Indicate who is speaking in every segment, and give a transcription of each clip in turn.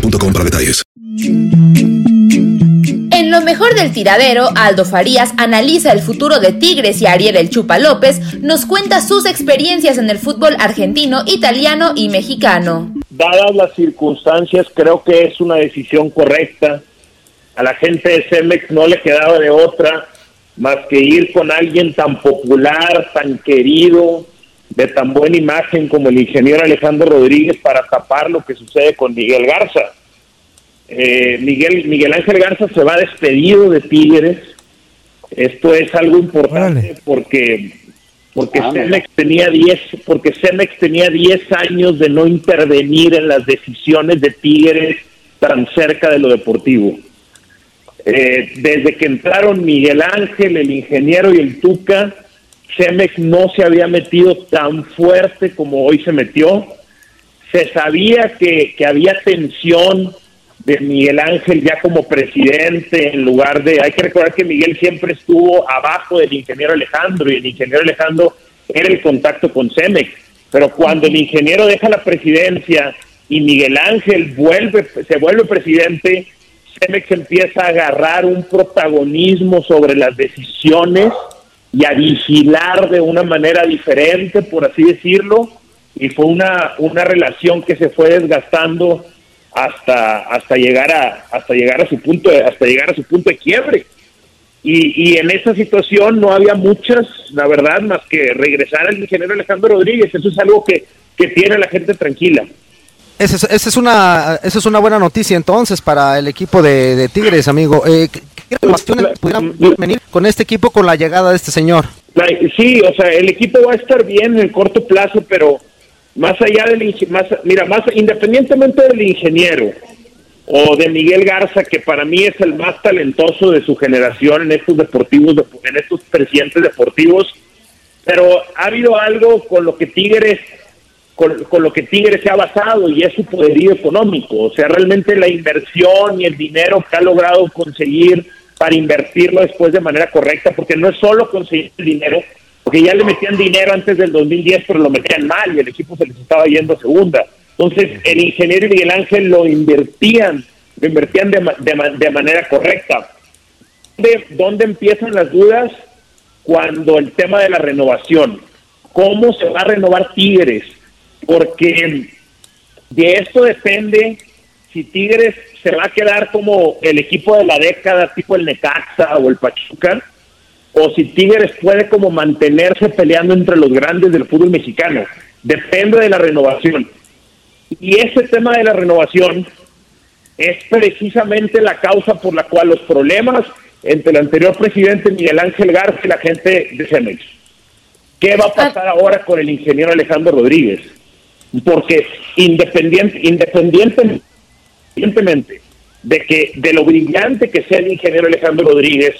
Speaker 1: para detalles.
Speaker 2: En lo mejor del tiradero, Aldo Farías analiza el futuro de Tigres y Ariel El Chupa López nos cuenta sus experiencias en el fútbol argentino, italiano y mexicano.
Speaker 3: Dadas las circunstancias, creo que es una decisión correcta. A la gente de Cemex no le quedaba de otra más que ir con alguien tan popular, tan querido, de tan buena imagen como el ingeniero Alejandro Rodríguez para tapar lo que sucede con Miguel Garza. Eh, Miguel, Miguel Ángel Garza se va despedido de Tigres. Esto es algo importante porque porque Cemex tenía 10 porque Cemex tenía 10 años de no intervenir en las decisiones de Tigres tan cerca de lo deportivo. Eh, desde que entraron Miguel Ángel, el ingeniero y el Tuca, Cemex no se había metido tan fuerte como hoy se metió. Se sabía que, había tensión de Miguel Ángel ya como presidente en lugar de... Hay que recordar que Miguel siempre estuvo abajo del ingeniero Alejandro y el ingeniero Alejandro era el contacto con Cemex. Pero cuando el ingeniero deja la presidencia y Miguel Ángel vuelve, se vuelve presidente, Cemex empieza a agarrar un protagonismo sobre las decisiones y a vigilar de una manera diferente, por así decirlo, y fue una, una relación que se fue desgastando hasta hasta llegar a hasta llegar a su punto de, hasta llegar a su punto de quiebre. Y, y en esa situación no había muchas la verdad más que regresar al ingeniero Alejandro Rodríguez. Eso es algo que, que tiene a la gente tranquila
Speaker 4: esa es, es una esa es una buena noticia entonces para el equipo de, de Tigres amigo. Eh, ¿qué, pudieran venir con este equipo con la llegada de este señor
Speaker 3: sí o sea el equipo va a estar bien en el corto plazo pero más allá del más mira más independientemente del ingeniero o de Miguel Garza que para mí es el más talentoso de su generación en estos deportivos en estos presidentes deportivos pero ha habido algo con lo que Tigres con, con lo que Tigres se ha basado y es su poderío económico o sea realmente la inversión y el dinero que ha logrado conseguir para invertirlo después de manera correcta porque no es solo conseguir el dinero porque ya le metían dinero antes del 2010, pero lo metían mal y el equipo se les estaba yendo a segunda. Entonces, el ingeniero y Miguel Ángel lo invertían, lo invertían de, de de manera correcta. ¿Dónde, ¿Dónde empiezan las dudas? Cuando el tema de la renovación. ¿Cómo se va a renovar Tigres? Porque de esto depende si Tigres se va a quedar como el equipo de la década, tipo el Necaxa o el Pachuca, o si Tigres puede como mantenerse peleando entre los grandes del fútbol mexicano. Depende de la renovación. Y ese tema de la renovación es precisamente la causa por la cual los problemas entre el anterior presidente Miguel Ángel Garza y la gente de Cemex. ¿Qué va a pasar ahora con el ingeniero Alejandro Rodríguez? Porque independiente, independiente conscientemente de que de lo brillante que sea el ingeniero Alejandro Rodríguez,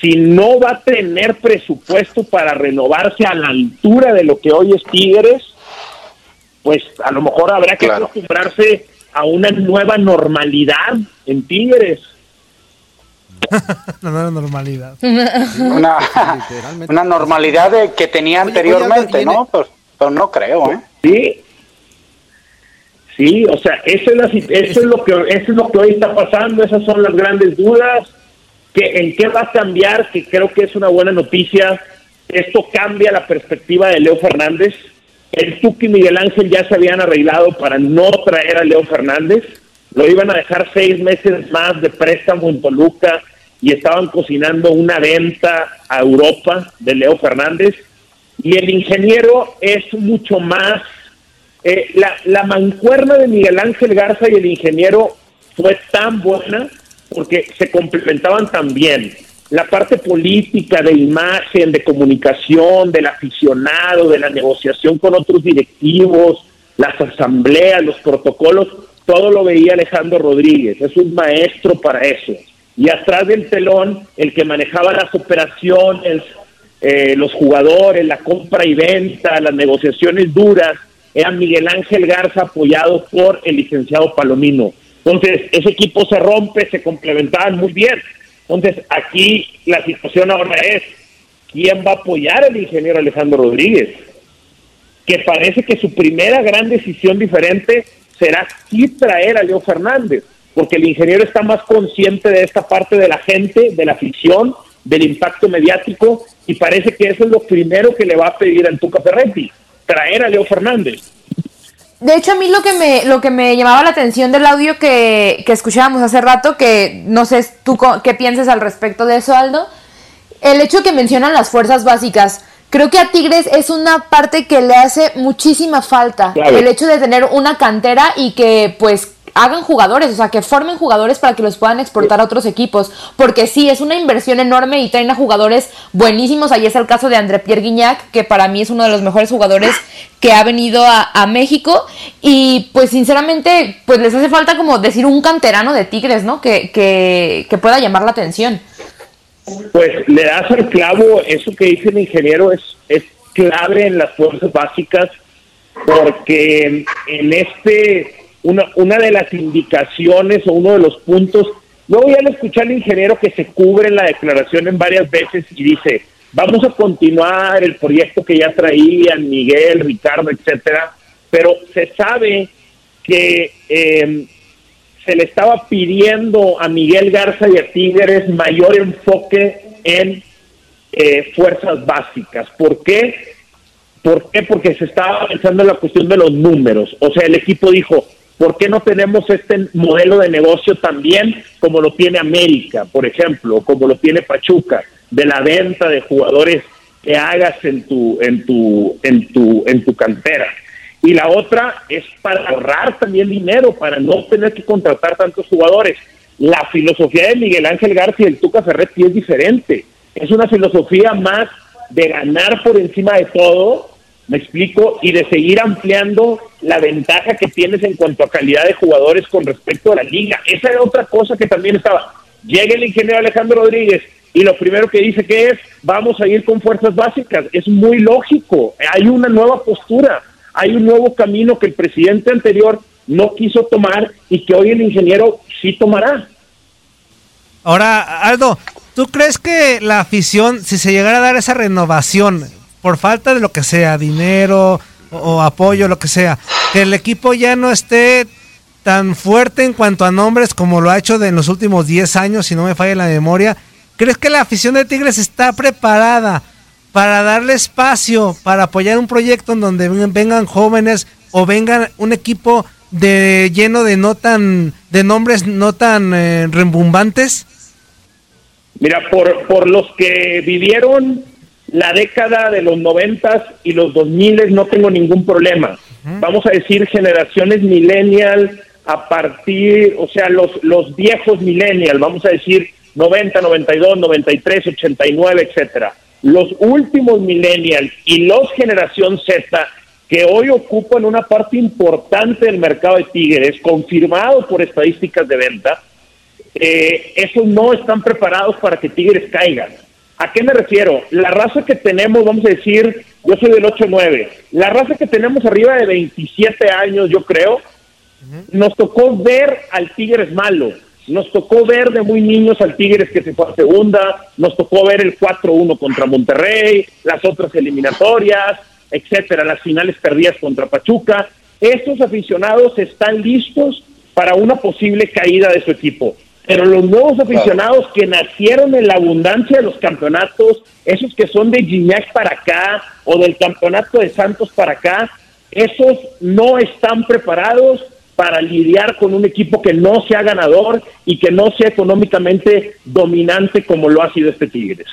Speaker 3: si no va a tener presupuesto para renovarse a la altura de lo que hoy es Tigres, pues a lo mejor habrá que acostumbrarse a una nueva normalidad en Tigres.
Speaker 5: una nueva normalidad.
Speaker 6: una, una, normalidad de, que tenía anteriormente, ¿no? Pero, pero, no creo, ¿eh?
Speaker 3: Sí. Sí, o sea, eso es, eso es lo que eso es lo que hoy está pasando, esas son las grandes dudas que en qué va a cambiar, que creo que es una buena noticia. Esto cambia la perspectiva de Leo Fernández. El Tuki y Miguel Ángel ya se habían arreglado para no traer a Leo Fernández. Lo iban a dejar seis meses más de préstamo en Toluca y estaban cocinando una venta a Europa de Leo Fernández. Y el ingeniero es mucho más. Eh, la, la mancuerna de Miguel Ángel Garza y el ingeniero fue tan buena porque se complementaban también la parte política, de imagen, de comunicación, del aficionado, de la negociación con otros directivos, las asambleas, los protocolos, todo lo veía Alejandro Rodríguez, es un maestro para eso. Y atrás del telón, el que manejaba las operaciones, eh, los jugadores, la compra y venta, las negociaciones duras, era Miguel Ángel Garza apoyado por el licenciado Palomino. Entonces, ese equipo se rompe, se complementaban muy bien. Entonces, aquí la situación ahora es, ¿quién va a apoyar al ingeniero Alejandro Rodríguez? Que parece que su primera gran decisión diferente será sí traer a Leo Fernández, porque el ingeniero está más consciente de esta parte de la gente, de la ficción, del impacto mediático, y parece que eso es lo primero que le va a pedir al Tuca Ferretti, traer a Leo Fernández.
Speaker 2: De hecho, a mí lo que me, lo que me llamaba la atención del audio que, que escuchábamos hace rato, que no sé tú qué piensas al respecto de eso, Aldo, el hecho que mencionan las fuerzas básicas. Creo que a Tigres es una parte que le hace muchísima falta. El hecho de tener una cantera y que pues hagan jugadores, o sea, que formen jugadores para que los puedan exportar a otros equipos, porque sí, es una inversión enorme y traen a jugadores buenísimos, ahí es el caso de André Pierre Guignac, que para mí es uno de los mejores jugadores que ha venido a, México, y pues sinceramente, pues les hace falta como decir un canterano de Tigres, ¿no? Que, que, que pueda llamar la atención.
Speaker 3: Pues le das al clavo, eso que dice el ingeniero es, es clave en las fuerzas básicas, porque en este una, una de las indicaciones o uno de los puntos. Luego ya al escuchar al ingeniero que se cubre en la declaración en varias veces y dice, vamos a continuar el proyecto que ya traían Miguel, Ricardo, etcétera, pero se sabe que em, se le estaba pidiendo a Miguel Garza y a Tigres mayor enfoque en eh, fuerzas básicas. ¿Por qué? ¿Por qué? Porque se estaba pensando en la cuestión de los números. O sea, el equipo dijo, ¿Por qué no tenemos este modelo de negocio también como lo tiene América, por ejemplo, como lo tiene Pachuca, de la venta de jugadores que hagas en tu en tu en tu en tu cantera? Y la otra es para ahorrar también dinero, para no tener que contratar tantos jugadores. La filosofía de Miguel Ángel García y el Tuca Ferretti es diferente. Es una filosofía más de ganar por encima de todo me explico, y de seguir ampliando la ventaja que tienes en cuanto a calidad de jugadores con respecto a la liga. Esa era otra cosa que también estaba. Llega el ingeniero Alejandro Rodríguez y lo primero que dice que es, vamos a ir con fuerzas básicas. Es muy lógico, hay una nueva postura, hay un nuevo camino que el presidente anterior no quiso tomar y que hoy el ingeniero sí tomará.
Speaker 5: Ahora, Aldo, ¿tú crees que la afición, si se llegara a dar esa renovación, por falta de lo que sea, dinero o, apoyo, lo que sea, que el equipo ya no esté tan fuerte en cuanto a nombres como lo ha hecho de en los últimos 10 años, si no me falla la memoria. ¿Crees que la afición de Tigres está preparada para darle espacio, para apoyar un proyecto en donde vengan jóvenes o vengan un equipo de lleno de no tan de nombres no tan eh, rembombantes?
Speaker 3: Mira, por, por los que vivieron la década de los noventas y los dos miles no tengo ningún problema. Vamos a decir generaciones millennial a partir, o sea, los, los viejos millennial, vamos a decir 90, 92, 93, 89, etcétera. Los últimos millennial y los generación Z que hoy ocupan una parte importante del mercado de Tigres, confirmado por estadísticas de venta, eh, esos no están preparados para que Tigres caiga. ¿A qué me refiero? La raza que tenemos, vamos a decir, yo soy del 8-9, la raza que tenemos arriba de 27 años, yo creo, nos tocó ver al Tigres malo, nos tocó ver de muy niños al Tigres que se fue a segunda, nos tocó ver el 4-1 contra Monterrey, las otras eliminatorias, etcétera, las finales perdidas contra Pachuca. Estos aficionados están listos para una posible caída de su equipo. Pero los nuevos aficionados que nacieron en la abundancia de los campeonatos, esos que son de Gignac para acá o del campeonato de Santos para acá, esos no están preparados para lidiar con un equipo que no sea ganador y que no sea económicamente dominante como lo ha sido este Tigres.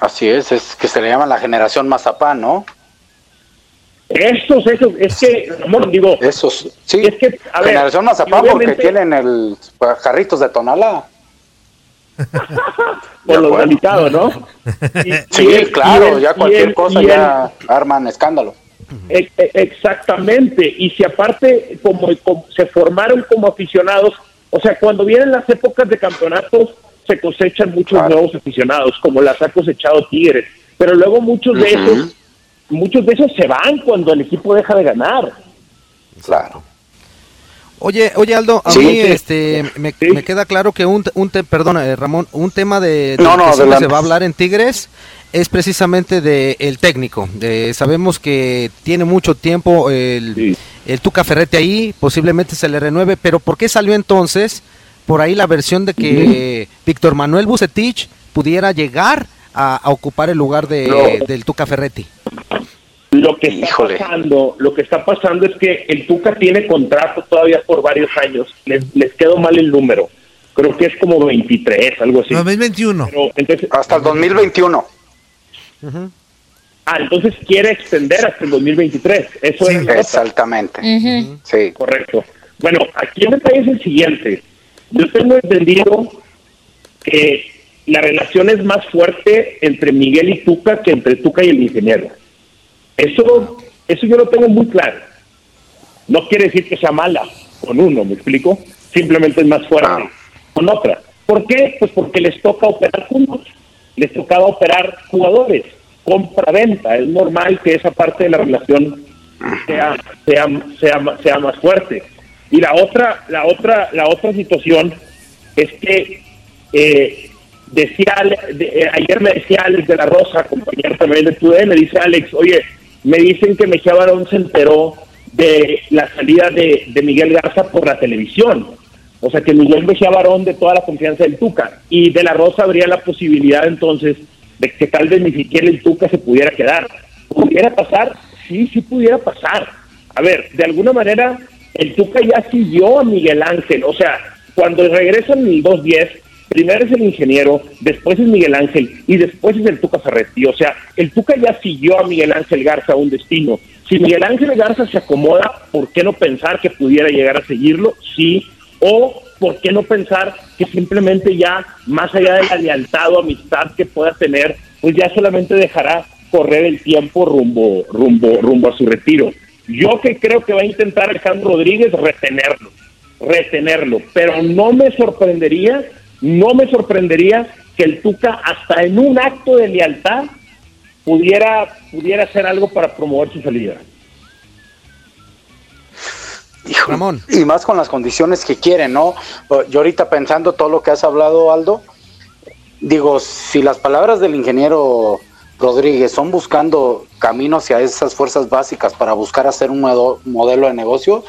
Speaker 6: Así es, es que se le llama la generación Mazapán, ¿no?
Speaker 3: Estos, esos, es que, amor, digo.
Speaker 6: Esos, sí.
Speaker 3: Es que, a ver.
Speaker 6: Generación Mazapán porque tienen el jarritos de Tonalá.
Speaker 3: Por los delicados, ¿no?
Speaker 6: sí, claro, ya cualquier cosa ya arman escándalo.
Speaker 3: E, e, exactamente, y si aparte como, se formaron como aficionados, o sea, cuando vienen las épocas de campeonatos se cosechan muchos nuevos aficionados, como las ha cosechado Tigres, pero luego muchos de esos muchos de esos se van cuando el equipo deja de ganar.
Speaker 6: Claro.
Speaker 4: Oye, oye Aldo, a mí este me, queda claro que un, un te, perdón, eh, Ramón, un tema de,
Speaker 6: no, no,
Speaker 4: que se va a hablar en Tigres es precisamente de el técnico. De, sabemos que tiene mucho tiempo el, el Tuca Ferrete ahí, posiblemente se le renueve, pero ¿por qué salió entonces por ahí la versión de que Víctor Manuel Bucetich pudiera llegar a, ocupar el lugar de, del Tuca Ferretti?
Speaker 3: Lo que está pasando, lo que está pasando es que el Tuca tiene contrato todavía por varios años. Les, les quedó mal el número. Creo que es como 23, algo así.
Speaker 5: 2021.
Speaker 3: entonces,
Speaker 6: hasta el 2021.
Speaker 3: Ah, entonces quiere extender hasta el 2023. Eso es
Speaker 6: exactamente. Sí.
Speaker 3: Correcto. Bueno, aquí el detalle es el siguiente. Yo tengo entendido que la relación es más fuerte entre Miguel y Tuca que entre Tuca y el ingeniero. Eso, eso yo lo tengo muy claro. No quiere decir que sea mala con uno, ¿me explico? Simplemente es más fuerte ah. con otra. ¿Por qué? Pues porque les toca operar juntos. Les tocaba operar jugadores, compra-venta. Es normal que esa parte de la relación sea, sea, sea, sea más fuerte. Y la otra, la otra, la otra situación es que eh, decía, eh, ayer me decía Alex de la Rosa, compañero también de TUDE, me dice Alex, oye, me dicen que Mejía Barón se enteró de la salida de, Miguel Garza por la televisión. O sea que Miguel Mejía Barón de toda la confianza del Tuca. Y de la Rosa habría la posibilidad entonces de que tal vez ni siquiera el Tuca se pudiera quedar. ¿Pudiera pasar? Sí, sí pudiera pasar. A ver, de alguna manera el Tuca ya siguió a Miguel Ángel. O sea, cuando regresan el 210, primero es el ingeniero, después es Miguel Ángel y después es el Tuca Ferretti. O sea, el Tuca ya siguió a Miguel Ángel Garza a un destino. Si Miguel Ángel Garza se acomoda, ¿por qué no pensar que pudiera llegar a seguirlo? Sí. O ¿por qué no pensar que simplemente ya, más allá de la lealtad o amistad que pueda tener, pues ya solamente dejará correr el tiempo rumbo, rumbo, rumbo a su retiro? Yo que creo que va a intentar Alejandro Rodríguez retenerlo, retenerlo, pero no me sorprendería no me sorprendería que el Tuca hasta en un acto de lealtad pudiera, pudiera hacer algo para promover su salida.
Speaker 6: Ramón. Y más con las condiciones que quieren, ¿no? Yo ahorita pensando todo lo que has hablado, Aldo, digo, si las palabras del ingeniero Rodríguez son buscando caminos hacia esas fuerzas básicas para buscar hacer un modelo de negocio,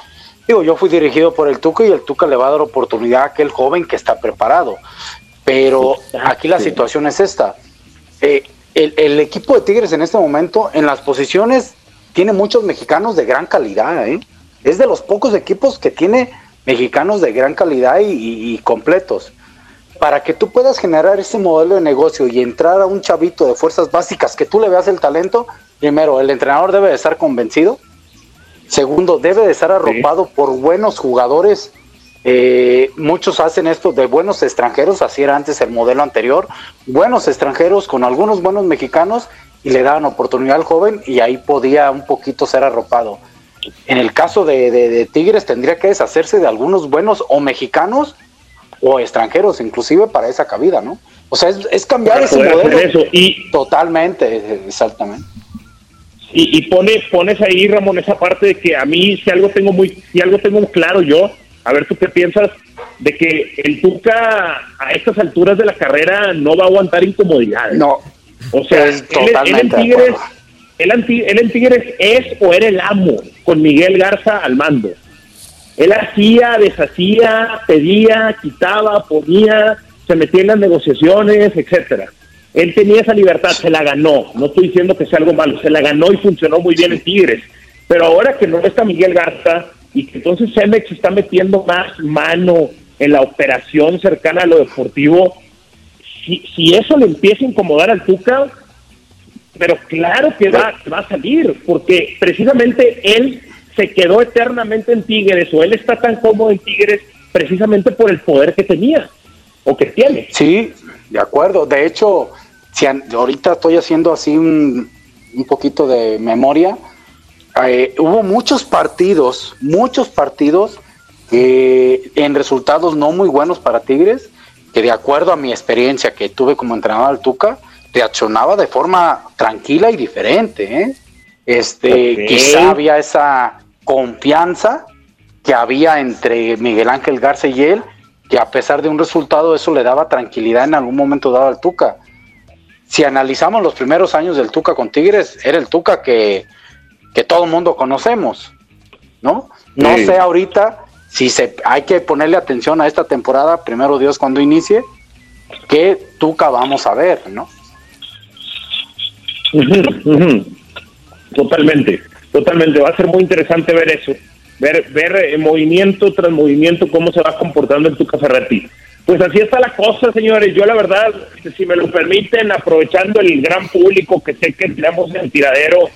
Speaker 6: Digo, yo fui dirigido por el Tuca y el Tuca le va a dar oportunidad a aquel joven que está preparado. Pero aquí la situación es esta. Eh, el, equipo de Tigres en este momento, en las posiciones, tiene muchos mexicanos de gran calidad. ¿eh? Es de los pocos equipos que tiene mexicanos de gran calidad y, y completos. Para que tú puedas generar ese modelo de negocio y entrar a un chavito de fuerzas básicas que tú le veas el talento, primero, el entrenador debe de estar convencido Segundo, debe de estar arropado por buenos jugadores. Eh, muchos hacen esto de buenos extranjeros, así era antes el modelo anterior. Buenos extranjeros con algunos buenos mexicanos y le daban oportunidad al joven y ahí podía un poquito ser arropado. En el caso de, Tigres tendría que deshacerse de algunos buenos o mexicanos o extranjeros inclusive para esa cabida, ¿no? O sea, es, cambiar ese modelo. Eso. Y, Totalmente, exactamente.
Speaker 3: Y, y pone, pones ahí, Ramón, esa parte de que a mí, si algo tengo muy, si algo tengo claro yo, a ver tú qué piensas, de que el Tuca a estas alturas de la carrera no va a aguantar incomodidades.
Speaker 6: No.
Speaker 3: O sea, él, en Tigres, él, en Tigres es o era el amo con Miguel Garza al mando. Él hacía, deshacía, pedía, quitaba, ponía, se metía en las negociaciones, etcétera. Él tenía esa libertad, se la ganó. No estoy diciendo que sea algo malo, se la ganó y funcionó muy bien en Tigres. Pero ahora que no está Miguel Garza y que entonces Cemex está metiendo más mano en la operación cercana a lo deportivo, si, si eso le empieza a incomodar al Tuca, pero claro que va, va a salir, porque precisamente él se quedó eternamente en Tigres o él está tan cómodo en Tigres precisamente por el poder que tenía o que tiene.
Speaker 6: Sí, de acuerdo. De hecho, si ahorita estoy haciendo así un, un poquito de memoria, eh, hubo muchos partidos, muchos partidos que en resultados no muy buenos para Tigres, que de acuerdo a mi experiencia que tuve como entrenador al Tuca, reaccionaba de forma tranquila y diferente. ¿eh? Este, Quizá había esa confianza que había entre Miguel Ángel Garza y él, que a pesar de un resultado eso le daba tranquilidad en algún momento dado al Tuca. Si analizamos los primeros años del Tuca con Tigres, era el Tuca que, que todo el mundo conocemos, ¿no? No sé ahorita si se, hay que ponerle atención a esta temporada, primero Dios cuando inicie, qué Tuca vamos a ver, ¿no?
Speaker 3: Totalmente, totalmente. Va a ser muy interesante ver eso, ver, ver eh, movimiento tras movimiento cómo se va comportando el Tuca Ferretti. Pues así está la cosa, señores. Yo la verdad, si me lo permiten, aprovechando el gran público que sé que tenemos en el tiradero,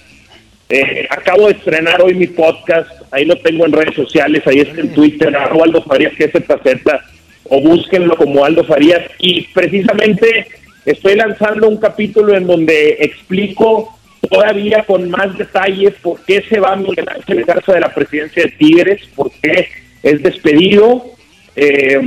Speaker 3: eh, acabo de estrenar hoy mi podcast, ahí lo tengo en redes sociales, ahí está en Twitter, Aldo Farías GZZ, o búsquenlo como Aldo Farías, y precisamente estoy lanzando un capítulo en donde explico todavía con más detalles por qué se va Miguel Ángel Garza de la presidencia de Tigres, por qué es despedido, eh,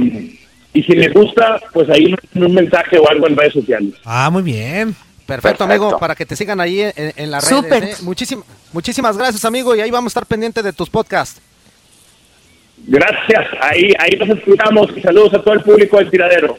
Speaker 3: y si les gusta, pues ahí un mensaje o algo en redes sociales.
Speaker 5: Ah, muy bien.
Speaker 4: Perfecto, amigo, para que te sigan ahí en, en las redes. ¿eh? muchísimas gracias, amigo, y ahí vamos a estar pendientes de tus podcasts.
Speaker 3: Gracias, ahí, ahí nos escuchamos y saludos a todo el público del tiradero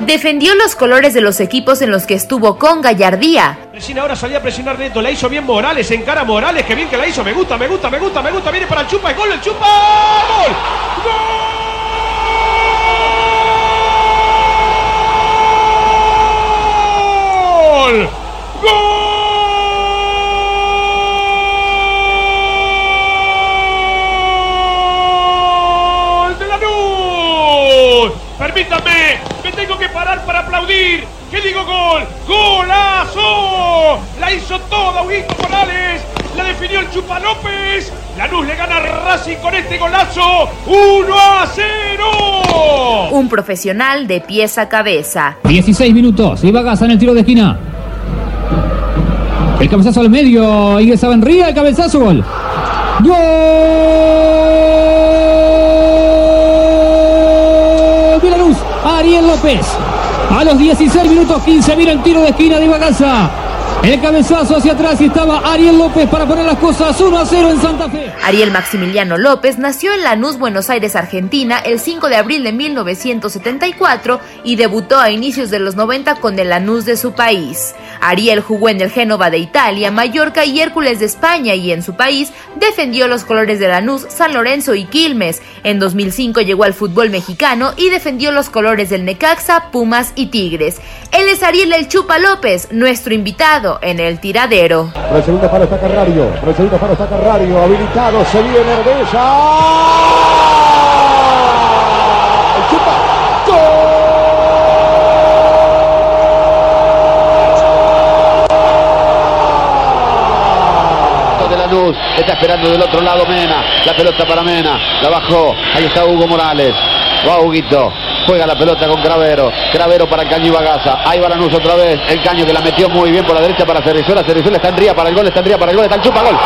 Speaker 2: Defendió los colores de los equipos en los que estuvo con gallardía.
Speaker 7: Recién ahora salía a presionar Neto, la hizo bien Morales, encara Morales, que bien que la hizo, me gusta, me gusta, me gusta, me gusta, viene para el chupa, el gol, el chupa, gol, gol. Permítanme, me tengo que parar para aplaudir. ¿Qué digo gol? ¡Golazo! La hizo toda Huguito Morales. La definió el Chupa López. La luz le gana a Racing con este golazo. 1 a 0.
Speaker 2: Un profesional de pieza a cabeza.
Speaker 8: 16 minutos. Iba Gaza en el tiro de esquina. El cabezazo al medio. Ingresaba en Ría. El cabezazo. Gol. ¡Gol! Ariel López. Los 16 minutos 15 mira el tiro de esquina de Ibagaza. El cabezazo hacia atrás y estaba Ariel López para poner las cosas 1 a 0 en Santa Fe.
Speaker 2: Ariel Maximiliano López nació en Lanús, Buenos Aires, Argentina, el 5 de abril de 1974 y debutó a inicios de los 90 con el Lanús de su país. Ariel jugó en el Génova de Italia, Mallorca y Hércules de España y en su país defendió los colores de Lanús, San Lorenzo y Quilmes. En 2005 llegó al fútbol mexicano y defendió los colores del Necaxa, Pumas y Tigres. Él es Ariel El Chupa López, nuestro invitado en el tiradero.
Speaker 9: Recibiendo para está Carrario, recibiendo para está Carrario, habilitado, se viene. El
Speaker 10: luz, está esperando del otro lado Mena, la pelota para Mena, la bajó, ahí está Hugo Morales, va Huguito, juega la pelota con Cravero, Cravero para el Caño y Bagaza, ahí va Lanús otra vez, el Caño que la metió muy bien por la derecha para Cerrizuela, Cerrizuela está en Ría para el gol, está en Ría para el gol, está el chupa gol.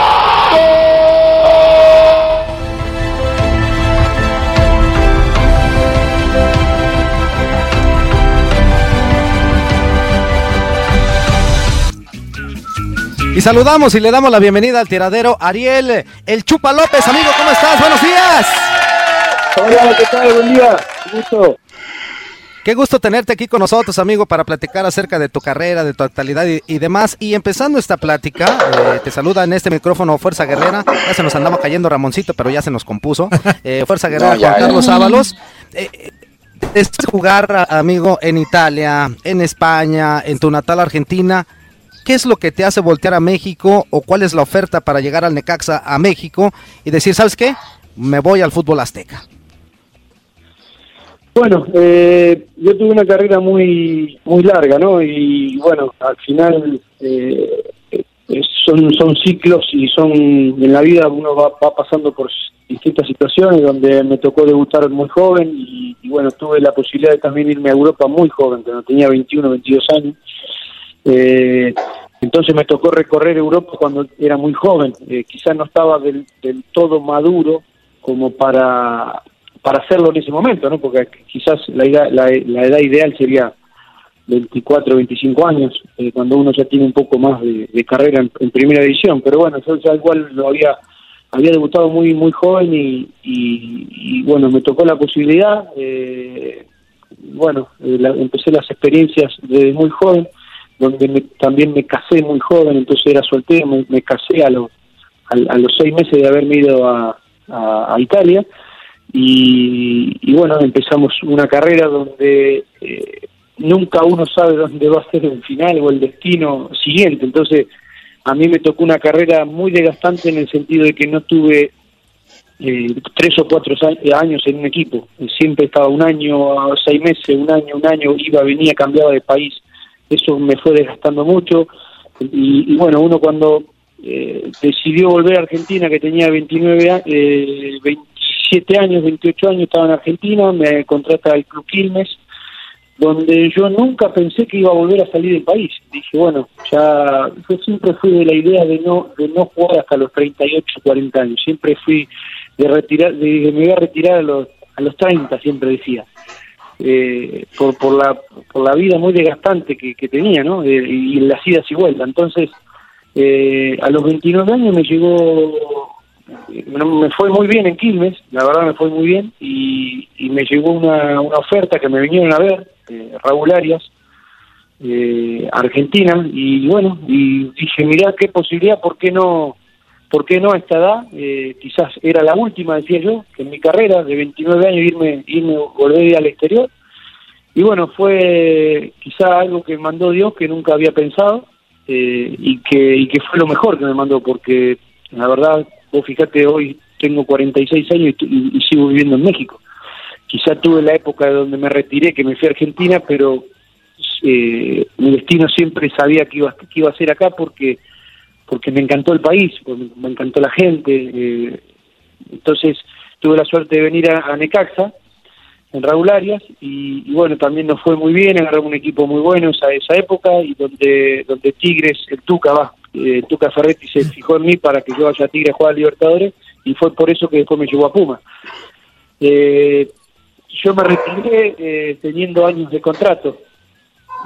Speaker 4: Y saludamos y le damos la bienvenida al tiradero Ariel El Chupa López. Amigo, ¿cómo estás? Buenos días.
Speaker 11: Hola, ¿qué tal? Buen día. gusto.
Speaker 4: Qué gusto tenerte aquí con nosotros, amigo, para platicar acerca de tu carrera, de tu actualidad y, y demás. Y empezando esta plática, eh, te saluda en este micrófono Fuerza Guerrera. Ya se nos andaba cayendo Ramoncito, pero ya se nos compuso. Eh, Fuerza Guerrera
Speaker 11: No, ya,
Speaker 4: Juan. Carlos Ábalos. Eh, eh, después de jugar, amigo, en Italia, en España, en tu natal Argentina, ¿qué es lo que te hace voltear a México o cuál es la oferta para llegar al Necaxa a México y decir, ¿sabes qué? Me voy al fútbol azteca.
Speaker 11: Bueno, eh, yo tuve una carrera muy muy larga, ¿no? Y bueno, al final eh, son son ciclos y son en la vida uno va, va pasando por distintas situaciones donde me tocó debutar muy joven y, y bueno, tuve la posibilidad de también irme a Europa muy joven, cuando tenía 21, 22 años. Eh, entonces me tocó recorrer Europa cuando era muy joven. Eh, quizás no estaba del, del todo maduro como para, para hacerlo en ese momento, ¿no? Porque quizás la edad, la, edad ideal sería 24, 25 años, eh, cuando uno ya tiene un poco más de, carrera en, primera división. Pero bueno, yo ya igual lo había había debutado muy muy joven y, y, y, bueno, me tocó la posibilidad. Eh, bueno, eh, la- empecé las experiencias desde muy joven, donde me- también me casé muy joven, entonces era soltero, me, casé a los, a, a los seis meses de haberme ido a- a Italia y, y bueno, empezamos una carrera donde eh, nunca uno sabe dónde va a ser el final o el destino siguiente, entonces a mí me tocó una carrera muy desgastante en el sentido de que no tuve eh, tres o cuatro años en un equipo. Siempre estaba un año, seis meses, un año, un año, iba, venía, cambiaba de país. Eso me fue desgastando mucho. Y, bueno, uno cuando eh, decidió volver a Argentina, que tenía 29, a- eh, 27 años, 28 años, estaba en Argentina, me contrata el Club Quilmes, donde yo nunca pensé que iba a volver a salir del país. Dije, bueno, ya yo siempre fui de la idea de no de no jugar hasta los 38, 40 años. Siempre fui de retirar, de que me voy a retirar a los a los 30, siempre decía. Eh, por por la por la vida muy desgastante que, que tenía, ¿no? Eh, y las idas y vueltas. Entonces, eh, a los 29 años me llegó me fue muy bien en Quilmes, la verdad me fue muy bien, y, y me llegó una, una oferta que me vinieron a ver, eh, Raúl Arias, eh, Argentina, y bueno, y dije, mirá qué posibilidad, ¿por qué no, por qué no a esta edad? Eh, quizás era la última, decía yo, que en mi carrera de 29 años irme, irme volver al exterior, y bueno, fue quizá algo que mandó Dios que nunca había pensado, eh, y que y que fue lo mejor que me mandó, porque la verdad, vos fíjate, hoy tengo 46 años y, y- y sigo viviendo en México. Quizá tuve la época de donde me retiré, que me fui a Argentina, pero eh, mi destino siempre sabía que iba, que iba a ser acá porque porque me encantó el país, me, encantó la gente. eh, entonces tuve la suerte de venir a, Necaxa, en Raúl y bueno, también nos fue muy bien, agarramos un equipo muy bueno esa, esa época, y donde donde Tigres, el Tuca va, eh, Tuca Ferretti se fijó en mí para que yo vaya a Tigres a jugar a Libertadores, y fue por eso que después me llevó a Puma. Eh, yo me retiré eh, teniendo años de contrato.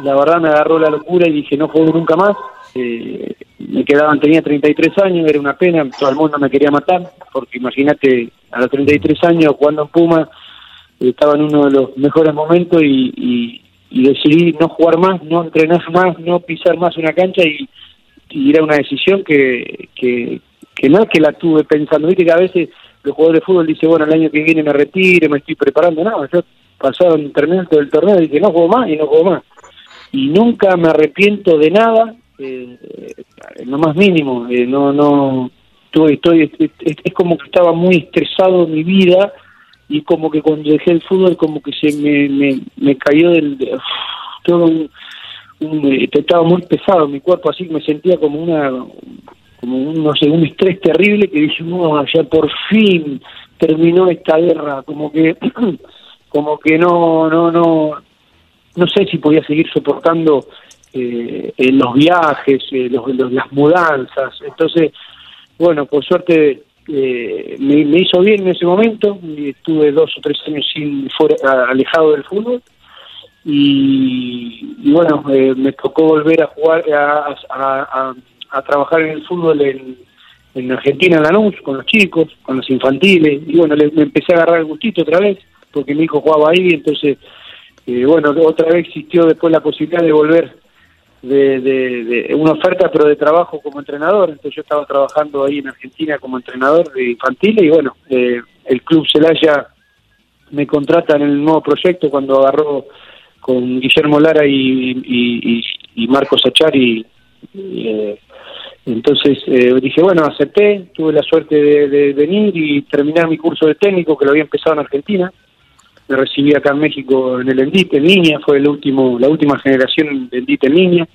Speaker 11: La verdad me agarró la locura y dije no juego nunca más. eh, me quedaban, tenía 33 años, era una pena, todo el mundo me quería matar, porque imagínate, a los 33 años jugando en Puma, estaba en uno de los mejores momentos y, y, y decidí no jugar más, no entrenar más, no pisar más una cancha y, y era una decisión que, que, no es que la tuve pensando, viste que a veces los jugadores de fútbol dicen, bueno, el año que viene me retiro, me estoy preparando, no, yo pasado en terminar todo el torneo y dije, no juego más y no juego más. Y nunca me arrepiento de nada, eh, lo más mínimo, eh, no, no, estoy, estoy, es, como que estaba muy estresado mi vida y como que cuando dejé el fútbol como que se me, me, me cayó del todo un, estaba muy pesado mi cuerpo así que me sentía como una como un, no sé un estrés terrible que dije no ya por fin terminó esta guerra como que como que no no no no sé si podía seguir soportando eh, eh, los viajes eh, los, las mudanzas. Entonces bueno por suerte eh, me, me hizo bien en ese momento estuve dos o tres años sin fuera alejado del fútbol y, bueno eh, me tocó volver a jugar a, a, a- a trabajar en el fútbol en, en Argentina en Lanús con los chicos con los infantiles y bueno le, me empecé a agarrar el gustito otra vez porque mi hijo jugaba ahí entonces eh, bueno otra vez existió después la posibilidad de volver de, de, de una oferta pero de trabajo como entrenador entonces yo estaba trabajando ahí en Argentina como entrenador de infantiles y bueno eh, el club Celaya me contrata en el nuevo proyecto cuando agarró con Guillermo Lara y, y, y- y Marcos Achari eh, entonces eh, dije bueno acepté tuve la suerte de, venir y terminar mi curso de técnico que lo había empezado en Argentina me recibí acá en México en el Endit en línea, fue el último, la última generación de Endit en línea.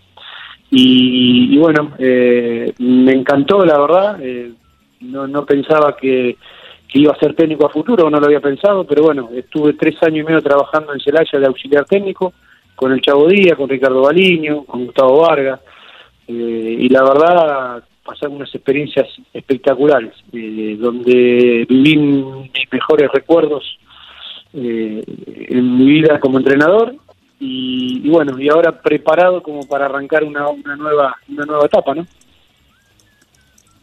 Speaker 11: Y, y bueno, eh, me encantó, la verdad. eh, no, no pensaba que, que iba a ser técnico a futuro, no lo había pensado, pero bueno, estuve tres años y medio trabajando en Celaya de auxiliar técnico, con el Chavo Díaz, con Ricardo Baliño, con Gustavo Vargas, eh, y la verdad pasaron unas experiencias espectaculares, eh, donde viví mis mejores recuerdos eh, en mi vida como entrenador y, y bueno y ahora preparado como para arrancar una, una nueva una nueva etapa no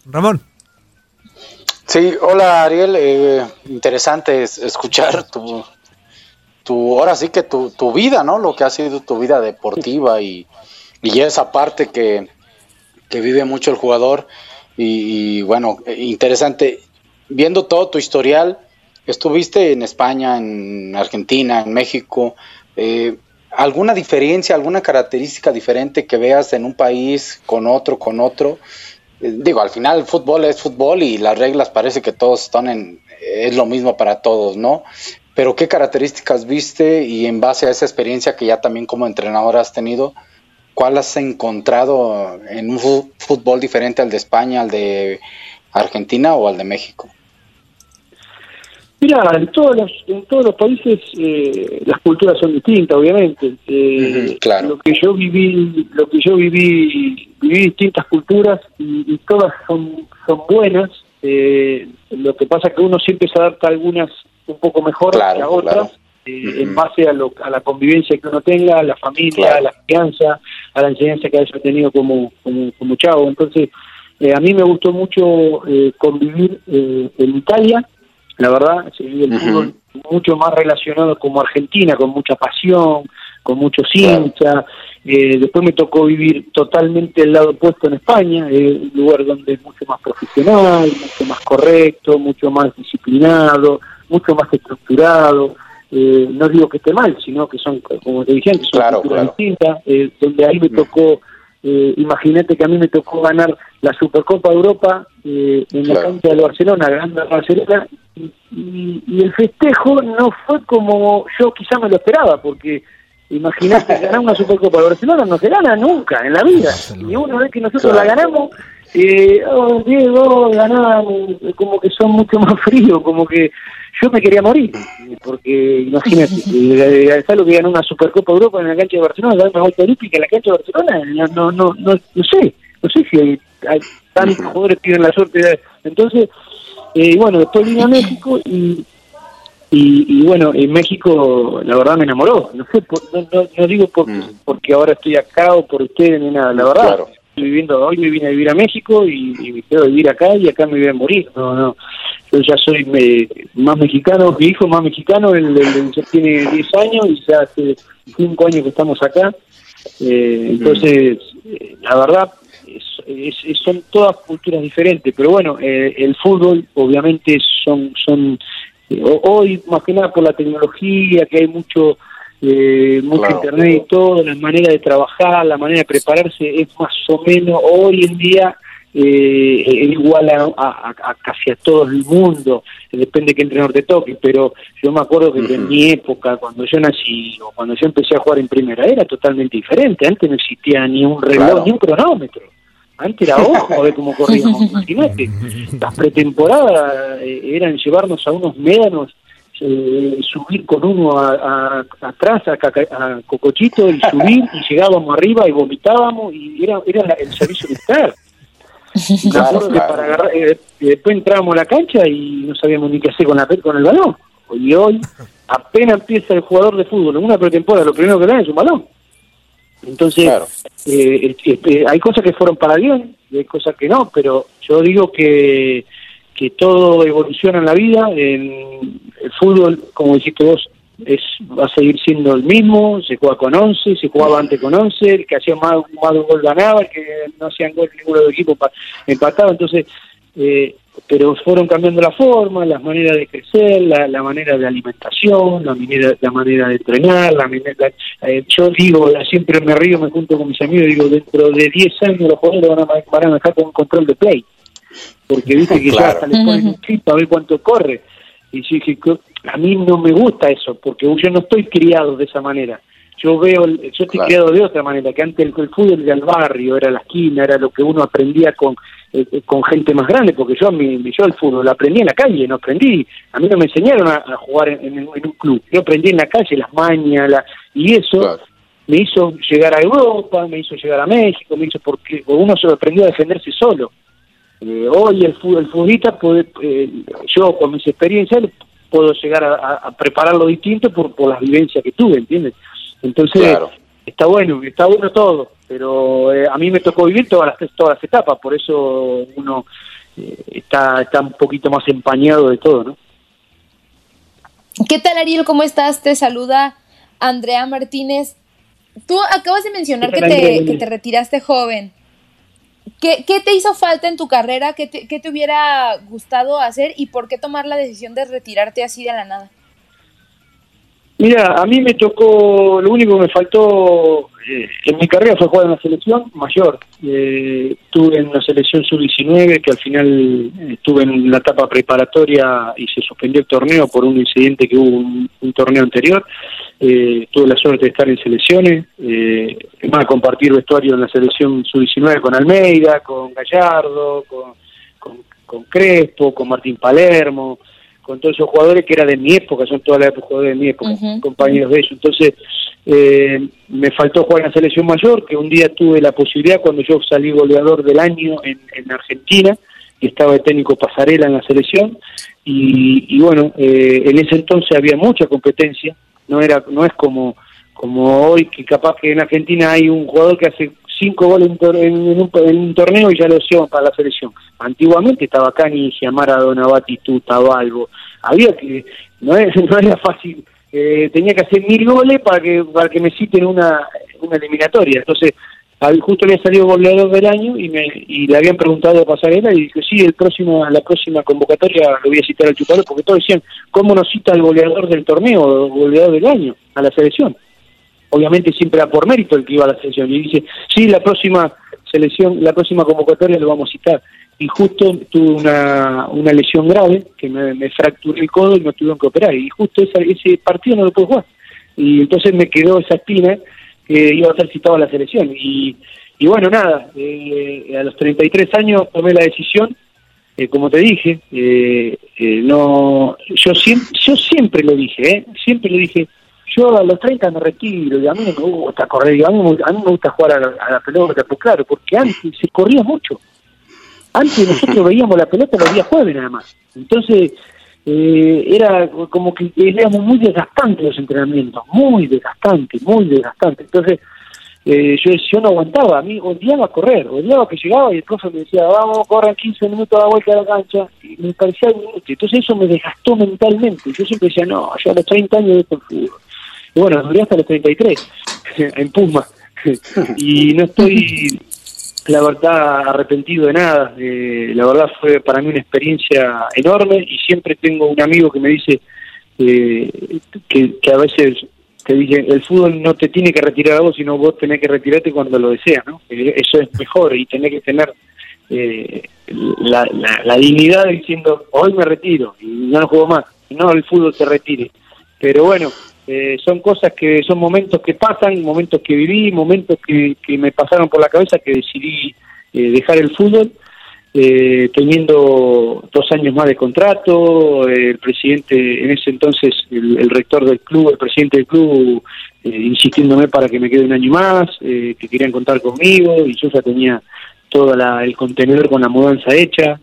Speaker 5: Ramón.
Speaker 6: Sí, hola Ariel, eh, interesante es- escuchar tu, tu, ahora sí que tu, tu vida, ¿no? Lo que ha sido tu vida deportiva y, y esa parte que, que vive mucho el jugador y, y, bueno, interesante. Viendo todo tu historial, estuviste en España, en Argentina, en México, eh, ¿alguna diferencia, alguna característica diferente que veas en un país con otro, con otro? Digo, al final el fútbol es fútbol y las reglas parece que todos están en, es lo mismo para todos, ¿no? Pero ¿qué características viste y en base a esa experiencia que ya también como entrenador has tenido, cuál has encontrado en un fútbol diferente al de España, al de Argentina o al de México?
Speaker 11: Mira, en todos los, en todos los países eh, las culturas son distintas, obviamente. Eh,
Speaker 6: claro.
Speaker 11: Lo que yo viví, lo que yo viví, viví distintas culturas y, y todas son, son buenas. Eh, lo que pasa es que uno siempre se adapta a algunas un poco mejor
Speaker 6: Claro,
Speaker 11: que a otras.
Speaker 6: claro.
Speaker 11: eh, En base a, lo, a la convivencia que uno tenga, a la familia,
Speaker 6: Claro.
Speaker 11: a la crianza, a la enseñanza que haya tenido como, como, como chavo. Entonces, eh, a mí me gustó mucho eh, convivir eh, en Italia, la verdad, se vive el fútbol mucho más relacionado como Argentina, con mucha pasión, con muchos hinchas. Eh, después me tocó vivir totalmente el lado opuesto en España, eh, un lugar donde es mucho más profesional, mucho más correcto, mucho más disciplinado, mucho más estructurado. Eh, no digo que esté mal, sino que son, como te dije son
Speaker 6: Claro, claro.
Speaker 11: distintas, eh, donde ahí me tocó, eh, imagínate que a mí me tocó ganar la Supercopa de Europa eh, en la cancha del Barcelona, ganando al Barcelona, y, y- y el festejo no fue como yo quizá me lo esperaba, porque imagínate ganar una Supercopa de Barcelona no se gana nunca en la vida, y una vez que nosotros
Speaker 6: Claro.
Speaker 11: la ganamos, eh, oh, Diego, ganamos, como que son mucho más fríos, como que yo me quería morir, porque imagínate, eh, eh, ¿sabes lo que ganó una Supercopa de Europa en la cancha de Barcelona? Una vuelta olímpica en la cancha de Barcelona, no, no, no, no, sé, no sé si hay, hay tantos jugadores que tienen la suerte de... Entonces, eh, bueno, después vine a México y, y, y bueno, en México la verdad me enamoró, no por- no, no, no digo por, porque ahora estoy acá o por ustedes ni nada, la verdad.
Speaker 6: Claro.
Speaker 11: viviendo hoy me vine a vivir a México y, y me quedo a vivir acá y acá me voy a morir. No, no. Yo ya soy me- más mexicano, mi hijo más mexicano, él, él- él ya tiene 10 años y ya hace 5 años que estamos acá. Eh, entonces, eh, la verdad, es- es- es- son todas culturas diferentes, pero bueno, eh, el fútbol obviamente son, son hoy más que nada por la tecnología, que hay mucho, eh, mucho
Speaker 6: Claro.
Speaker 11: internet y todo, la manera de trabajar, la manera de prepararse es más o menos hoy en día eh, es igual a, a- casi a todo el mundo, depende de qué entrenador te toque, pero yo me acuerdo que en mi época, cuando yo nací o cuando yo empecé a jugar en primera, era totalmente diferente, antes no existía ni un reloj
Speaker 6: Claro.
Speaker 11: ni un cronómetro. Antes era ojo a ver cómo corríamos, imagínate. Las pretemporadas eh, eran llevarnos a unos médanos, eh, subir con uno a, a- atrás a, Caca- a Cocochito y subir y llegábamos arriba y vomitábamos y era, era la- el servicio militar.
Speaker 6: Claro,
Speaker 11: acuerdo que
Speaker 6: claro.
Speaker 11: para agarrar, eh, después entrábamos a la cancha y no sabíamos ni qué hacer con la con el balón. Y hoy apenas empieza el jugador de fútbol en una pretemporada, lo primero que le dan es un balón. Entonces,
Speaker 6: Claro.
Speaker 11: eh, eh, eh, hay cosas que fueron para bien y hay cosas que no, pero yo digo que, que todo evoluciona en la vida. En el fútbol, como dijiste vos, es va a seguir siendo el mismo. Se juega con 11, se jugaba antes con 11. El que hacía más, más de un gol ganaba, el que no hacían gol ninguno de los equipos pa- empataba. Entonces, eh, pero fueron cambiando la forma, las maneras de crecer, la, la manera de alimentación, la manera, la manera de entrenar, la manera, eh, yo digo, siempre me río, me junto con mis amigos, digo, dentro de 10 años los jugadores van a, van a dejar con un control de play, porque viste que ya hasta le ponen un chip a ver cuánto corre, y yo dije, a mí no me gusta eso, porque yo no estoy criado de esa manera. Yo veo, yo estoy
Speaker 6: Claro.
Speaker 11: criado de otra manera, que antes el, el fútbol era el barrio, era la esquina, era lo que uno aprendía con eh, eh, con gente más grande, porque yo mi, yo el fútbol lo aprendí en la calle, no aprendí, a mí no me enseñaron a, a jugar en, en- en un club, yo aprendí en la calle las mañas, la, y eso
Speaker 6: Claro.
Speaker 11: me hizo llegar a Europa, me hizo llegar a México, me hizo porque uno se aprendió a defenderse solo. Eh, hoy el fútbol, el futbolista puede, eh, yo con mis experiencias puedo llegar a, a- a prepararlo distinto por, por las vivencias que tuve, ¿entiendes? Entonces,
Speaker 6: Claro.
Speaker 11: está bueno, está bueno todo, pero eh, a mí me tocó vivir todas las, todas las etapas, por eso uno eh, está, está un poquito más empañado de todo, ¿no?
Speaker 2: ¿Qué tal, Ariel? ¿Cómo estás? Te saluda Andrea Martínez. Tú acabas de mencionar
Speaker 11: ¿Qué
Speaker 2: que te, que te retiraste joven. ¿Qué, qué te hizo falta en tu carrera? ¿Qué te, qué te hubiera gustado hacer? ¿Y por qué tomar la decisión de retirarte así de la nada?
Speaker 11: Mira, a mí me tocó, lo único que me faltó eh, en mi carrera fue jugar en la selección mayor. Eh, estuve en la selección sub-19, que al final eh, estuve en la etapa preparatoria y se suspendió el torneo por un incidente que hubo un, un torneo anterior. Eh, tuve la suerte de estar en selecciones, eh, más, compartir vestuario en la selección sub-19 con Almeida, con Gallardo, con, con Crespo, con Martín Palermo, con todos esos jugadores que eran de mi época, son todas las jugadores de mi época, compañeros de ellos. Entonces, eh, me faltó jugar en la selección mayor, que un día tuve la posibilidad cuando yo salí goleador del año en, en Argentina, y estaba de técnico pasarela en la selección, y, y bueno, eh, en ese entonces había mucha competencia, no era no es como como hoy que capaz que en Argentina hay un jugador que hace cinco goles en, en- un, en un torneo y ya lo llevan para la selección. Antiguamente estaba Canigia, Maradona, Batistuta, Balbo. Había que, no, es- no era fácil, eh, tenía que hacer mil goles para que para que me citen una, una eliminatoria. Entonces, al- justo había salido goleador del año y me y le habían preguntado a Pasarela y dije, sí, el próximo la próxima convocatoria lo voy a citar al Chupalo porque todos decían, ¿cómo nos cita el goleador del torneo goleador del año a la selección? Obviamente siempre era por mérito el que iba a la selección. Y dice, sí, la próxima selección, la próxima convocatoria lo vamos a citar. Y justo tuve una, una lesión grave, que me, me fracturé el codo y me tuvieron que operar. Y justo esa- ese partido no lo pude jugar. Y entonces me quedó esa espina que iba a ser citado a la selección. Y, y bueno, nada, eh, a los 33 años tomé la decisión eh, como te dije, eh, eh, no, yo siempre, yo siempre lo dije, siempre lo dije, yo a los 30 me retiro y a mí no me gusta correr, y a mí, a mí me gusta jugar a la, a la pelota, pues claro, porque antes se corría mucho. Antes nosotros veíamos la pelota los días jueves nada más. Entonces, eh, era como que éramos muy desgastantes los entrenamientos, muy desgastantes, muy desgastantes. Entonces, eh, yo, yo no aguantaba, a mí odiaba correr, odiaba que llegaba y el profe me decía, vamos, corran 15 minutos a la vuelta de la cancha, y me parecía algo inútil. Entonces eso me desgastó mentalmente. Yo siempre decía, no, yo a los 30 años de fútbol. Bueno, duré hasta los 33, en Puma. y no estoy, la verdad, arrepentido de nada. Eh, la verdad fue para mí una experiencia enorme y siempre tengo un amigo que me dice eh, que, que a veces te dice, el fútbol no te tiene que retirar a vos, sino vos tenés que retirarte cuando lo deseas, ¿no? Eh, eso es mejor y tenés que tener eh, la, la, dignidad diciendo, hoy me retiro y no juego más, no el fútbol te retire. Pero bueno, eh, son cosas que son momentos que pasan, momentos que viví, momentos que, que me pasaron por la cabeza que decidí dejar el fútbol eh, teniendo dos años más de contrato, el presidente, en ese entonces el, rector del club, el presidente del club, eh, insistiéndome para que me quede un año más, eh, que querían contar conmigo y yo ya tenía todo el contenedor con la mudanza hecha.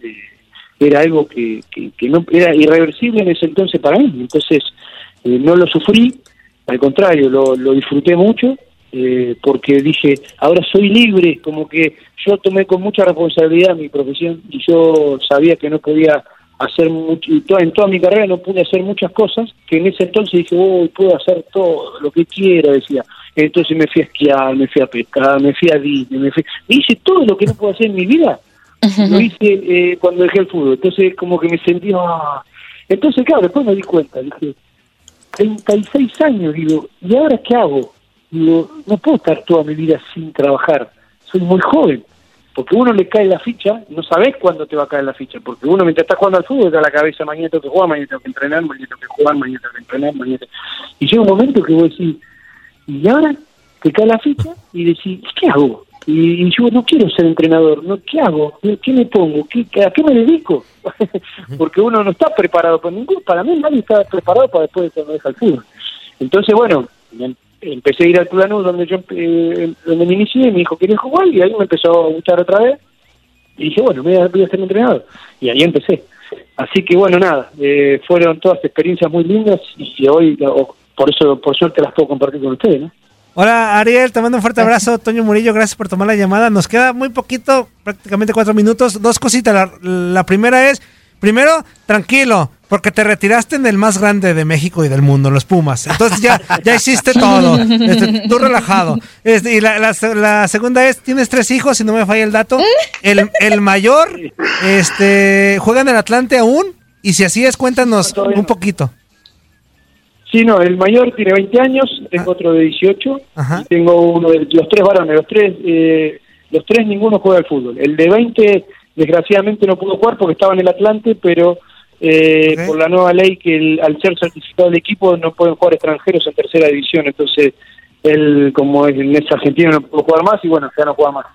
Speaker 11: era algo que, que, no era irreversible en ese entonces para mí, entonces no lo sufrí, al contrario, lo, lo disfruté mucho eh, porque dije, ahora soy libre, como que yo tomé con mucha responsabilidad mi profesión y yo sabía que no podía hacer mucho, y en toda mi carrera no pude hacer muchas cosas, que en ese entonces dije, oh, puedo hacer todo lo que quiera, decía. Entonces me fui a esquiar, me fui a pescar, me fui a Disney, me fui... hice todo lo que no puedo hacer en mi vida, lo hice eh, cuando dejé el fútbol. Entonces como que me sentí, ah". entonces claro, después me di cuenta, dije, 36 años, digo, ¿y ahora qué hago? digo, no puedo estar toda mi vida sin trabajar, soy muy joven, porque uno le cae la ficha, no sabes cuándo te va a caer la ficha, porque uno mientras está jugando al fútbol da la cabeza, mañana tengo que jugar, mañana tengo que entrenar, mañana tengo que jugar, mañana tengo que entrenar, mañana Y llega un momento que voy a decir, y ahora te cae la ficha y decís, ¿qué hago? Y, yo no quiero ser entrenador, ¿no? ¿qué hago? ¿Qué me pongo? ¿Qué, ¿A qué me dedico? porque uno no está preparado para ningún, para mí nadie está preparado para después de cuando deja el fútbol. Entonces, bueno, empecé a ir al plano donde yo eh, donde me inicié me dijo ¿quieres jugar? y ahí me empezó a gustar otra vez y dije bueno voy a, voy a ser entrenador y ahí empecé así que bueno nada eh, fueron todas experiencias muy lindas y hoy por eso por suerte las puedo compartir con ustedes ¿no?
Speaker 5: Hola Ariel, te mando un fuerte abrazo. Toño Murillo, gracias por tomar la llamada. Nos queda muy poquito, prácticamente cuatro minutos. Dos cositas. la primera es, primero, tranquilo, porque te retiraste en el más grande de México y del mundo, los Pumas. Entonces ya, ya hiciste todo. Este, tú relajado. Este, y la, la, segunda es, tienes tres hijos, si no me falla el dato. El, el mayor este, juega en el Atlante aún. Y si así es, cuéntanos un poquito.
Speaker 11: Sí, no, el mayor tiene 20 años, tengo otro de 18, tengo uno de los tres varones, los tres, eh, los tres ninguno juega al fútbol. El de 20 desgraciadamente no pudo jugar porque estaba en el Atlante, pero eh, por la nueva ley que al ser certificado el equipo no pueden jugar extranjeros en tercera división, entonces él como es, es argentino no puede jugar más y bueno, ya no juega más.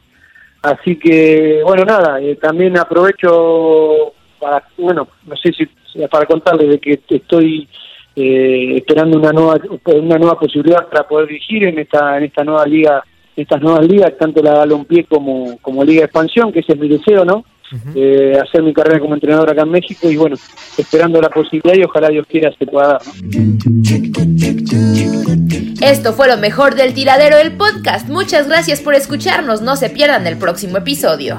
Speaker 11: Así que bueno, nada, eh, también aprovecho para, bueno, no sé si para contarles de que estoy eh, esperando una nueva una nueva posibilidad para poder dirigir en esta en esta nueva liga estas nuevas ligas tanto la Balompié como como Liga de Expansión que ese es mi deseo no eh, hacer mi carrera como entrenador acá en México y bueno, esperando la posibilidad y ojalá Dios quiera se pueda dar.
Speaker 2: Esto fue lo mejor del tiradero del podcast. Muchas gracias por escucharnos. No se pierdan el próximo episodio.